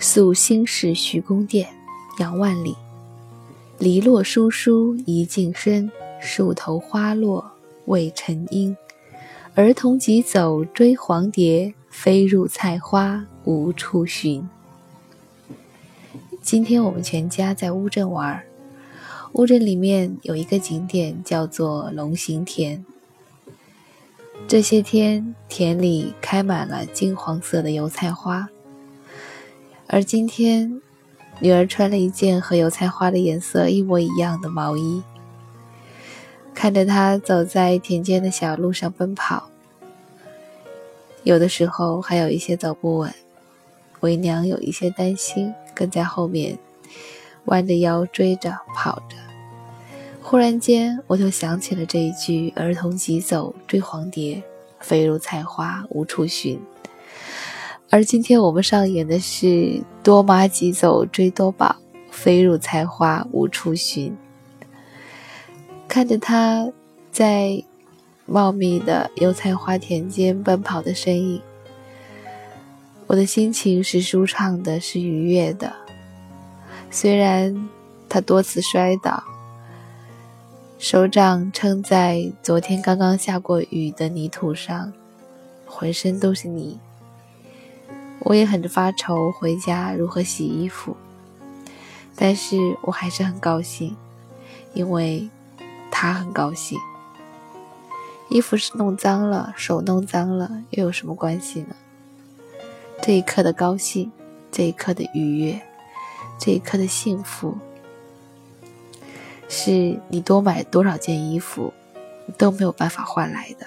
宿新市徐公店，杨万里。篱落疏疏一径深，树头花落未成阴。儿童急走追黄蝶，飞入菜花无处寻。今天我们全家在乌镇玩，乌镇里面有一个景点叫做龙行田。这些天田里开满了金黄色的油菜花。而今天，女儿穿了一件和油菜花的颜色一模一样的毛衣。看着她走在田间的小路上奔跑，有的时候还有一些走不稳，为娘有一些担心，跟在后面弯着腰追着跑着。忽然间，我就想起了这一句：“儿童急走追黄蝶，飞入菜花无处寻。”而今天我们上演的是多马急走追多宝，飞入菜花无处寻。看着他在茂密的油菜花田间奔跑的身影，我的心情是舒畅的，是愉悦的。虽然他多次摔倒，手掌撑在昨天刚刚下过雨的泥土上，浑身都是泥。我也很发愁回家如何洗衣服，但是我还是很高兴，因为他很高兴。衣服是弄脏了，手弄脏了，又有什么关系呢？这一刻的高兴，这一刻的愉悦，这一刻的幸福，是你多买多少件衣服都没有办法换来的。